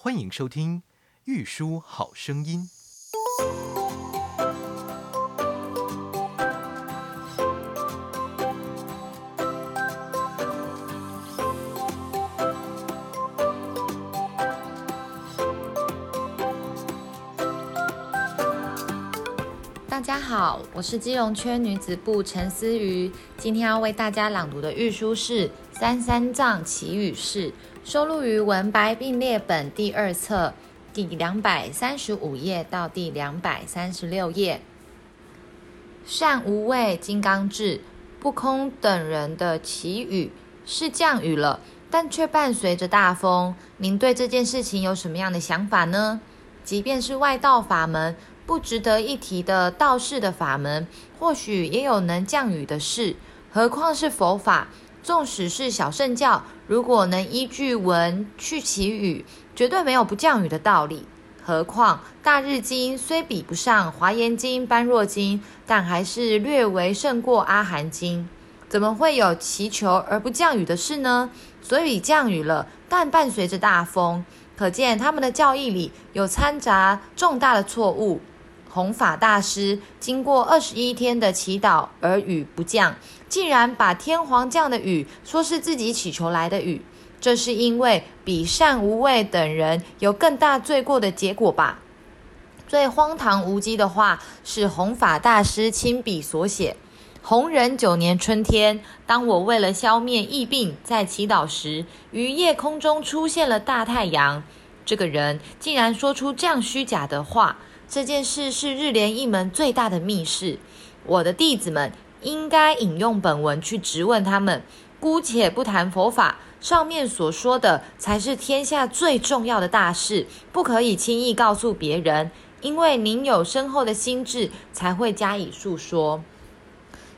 欢迎收听《玉书好声音》。大家好，我是基隆圈女子部陈思瑜，今天要为大家朗读的玉书是《三三藏祈雨事》，收录于文白并列本第二册第两百三十五页到第两百三十六页。善无畏、金刚智、不空等人的祈雨是降雨了，但却伴随着大风。您对这件事情有什么样的想法呢？即便是外道法门。不值得一提的道士的法门，或许也有能降雨的事，何况是佛法？纵使是小圣教，如果能依据文去祈雨，绝对没有不降雨的道理。何况大日经虽比不上华严经、般若经，但还是略为胜过阿含经。怎么会有祈求而不降雨的事呢？所以降雨了，但伴随着大风，可见他们的教义里有掺杂重大的错误。弘法大师经过二十一天的祈祷而雨不降，竟然把天皇降的雨说是自己祈求来的雨，这是因为比善无畏等人有更大罪过的结果吧？最荒唐无稽的话是弘法大师亲笔所写。弘仁九年春天，当我为了消灭疫病在祈祷时，于夜空中出现了大太阳。这个人竟然说出这样虚假的话。这件事是日莲一门最大的密事，我的弟子们应该引用本文去质问他们。姑且不谈佛法，上面所说的才是天下最重要的大事，不可以轻易告诉别人，因为您有深厚的心智，才会加以述说。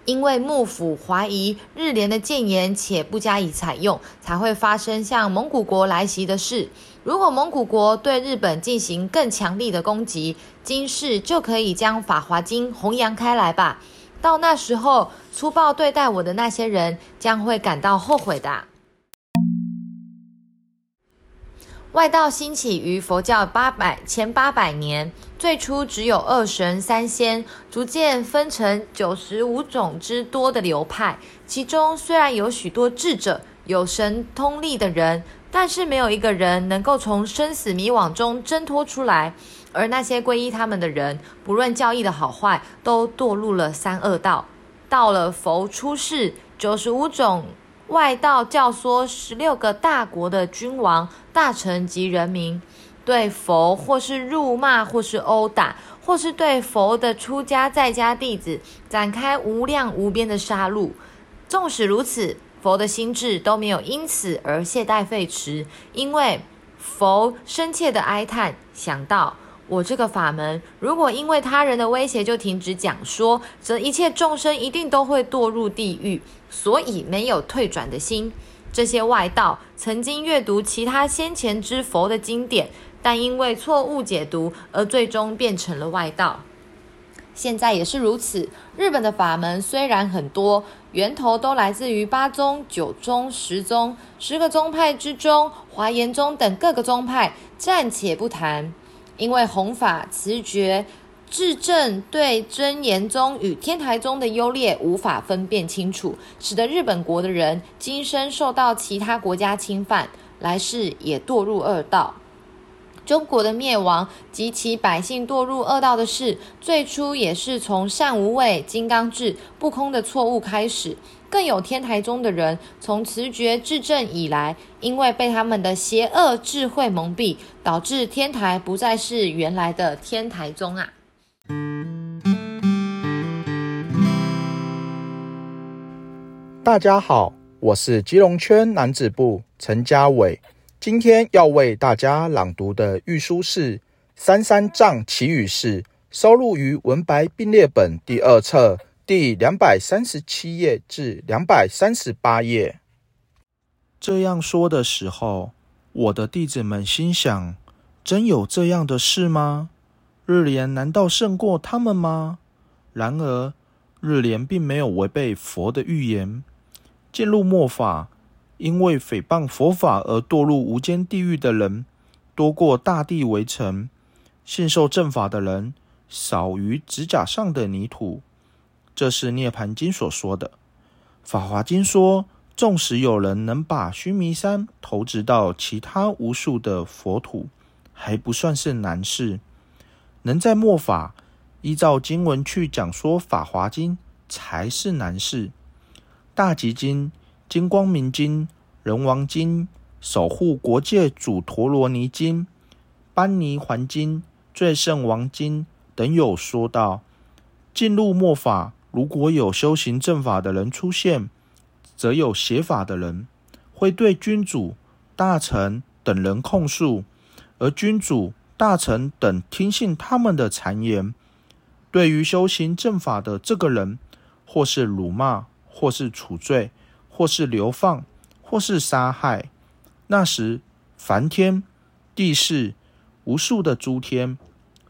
因为幕府怀疑日莲的谏言，且不加以采用，才会发生向蒙古国来袭的事。如果蒙古国对日本进行更强力的攻击，今世就可以将《法华经》弘扬开来吧。到那时候，粗暴对待我的那些人将会感到后悔的。外道兴起于佛教八百前八百年，最初只有二神三仙，逐渐分成九十五种之多的流派。其中虽然有许多智者、有神通力的人，但是没有一个人能够从生死迷惘中挣脱出来。而那些皈依他们的人，不论教义的好坏，都堕入了三恶道。到了佛出世，九十五种。外道教唆十六个大国的君王、大臣及人民，对佛或是辱骂，或是殴打，或是对佛的出家在家弟子展开无量无边的杀戮。纵使如此，佛的心智都没有因此而懈怠废弛，因为佛深切的哀叹，想到。我这个法门，如果因为他人的威胁就停止讲说，则一切众生一定都会堕入地狱，所以没有退转的心。这些外道曾经阅读其他先前之佛的经典，但因为错误解读而最终变成了外道。现在也是如此。日本的法门虽然很多，源头都来自于八宗、九宗、十宗，十个宗派之中，华严宗等各个宗派暂且不谈。因为弘法持觉智正对真言宗与天台宗的优劣无法分辨清楚，使得日本国的人今生受到其他国家侵犯，来世也堕入恶道。中国的灭亡及其百姓堕入恶道的事，最初也是从善无畏、金刚智、不空的错误开始。更有天台宗的人，从慈觉至正以来，因为被他们的邪恶智慧蒙蔽，导致天台不再是原来的天台宗啊。大家好，我是基隆圈男子部陈家伟，今天要为大家朗读的玉书是《三三藏祈语释》，收录于文白并列本第二册。第两百三十七页至两百三十八页。这样说的时候，我的弟子们心想：真有这样的事吗？日莲难道胜过他们吗？然而，日莲并没有违背佛的预言。进入末法，因为诽谤佛法而堕入无间地狱的人，多过大地围城，信受正法的人少于指甲上的泥土。这是涅盘经所说的。法华经说，纵使有人能把须弥山投掷到其他无数的佛土，还不算是难事。能在末法依照经文去讲说法华经，才是难事。大集经、金光明经、人王经、守护国界主陀罗尼经、班尼环经、最胜王经等有说道，进入末法。如果有修行正法的人出现，则有邪法的人会对君主、大臣等人控诉，而君主、大臣等听信他们的谗言。对于修行正法的这个人，或是辱骂，或是处罪，或是流放，或是杀害。那时，梵天、地势、无数的诸天、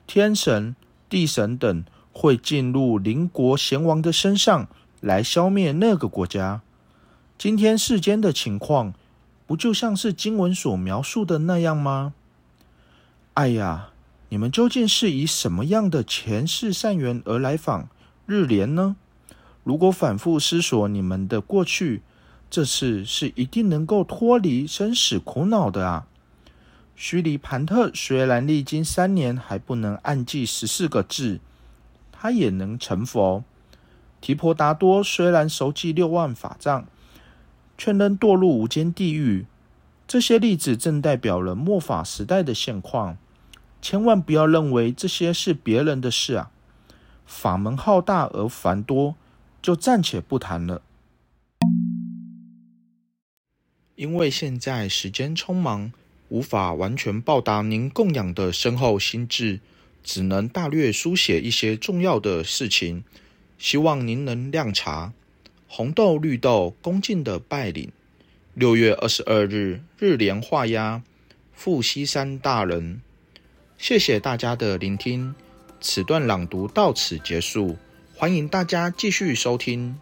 天神、地神等。会进入邻国贤王的身上来消灭那个国家。今天世间的情况，不就像是经文所描述的那样吗？哎呀，你们究竟是以什么样的前世善缘而来访日莲呢？如果反复思索你们的过去，这次是一定能够脱离生死苦恼的啊！须弥盘特虽然历经三年还不能暗记十四个字。他也能成佛。提婆达多虽然熟记六万法藏，却能堕入无间地狱。这些例子正代表了末法时代的现况。千万不要认为这些是别人的事啊！法门浩大而繁多，就暂且不谈了。因为现在时间匆忙，无法完全报答您供养的深厚心智。只能大略书写一些重要的事情，希望您能谅查。红豆绿豆恭敬的拜领。六月二十二日日莲画押，富西山大人。谢谢大家的聆听，此段朗读到此结束，欢迎大家继续收听。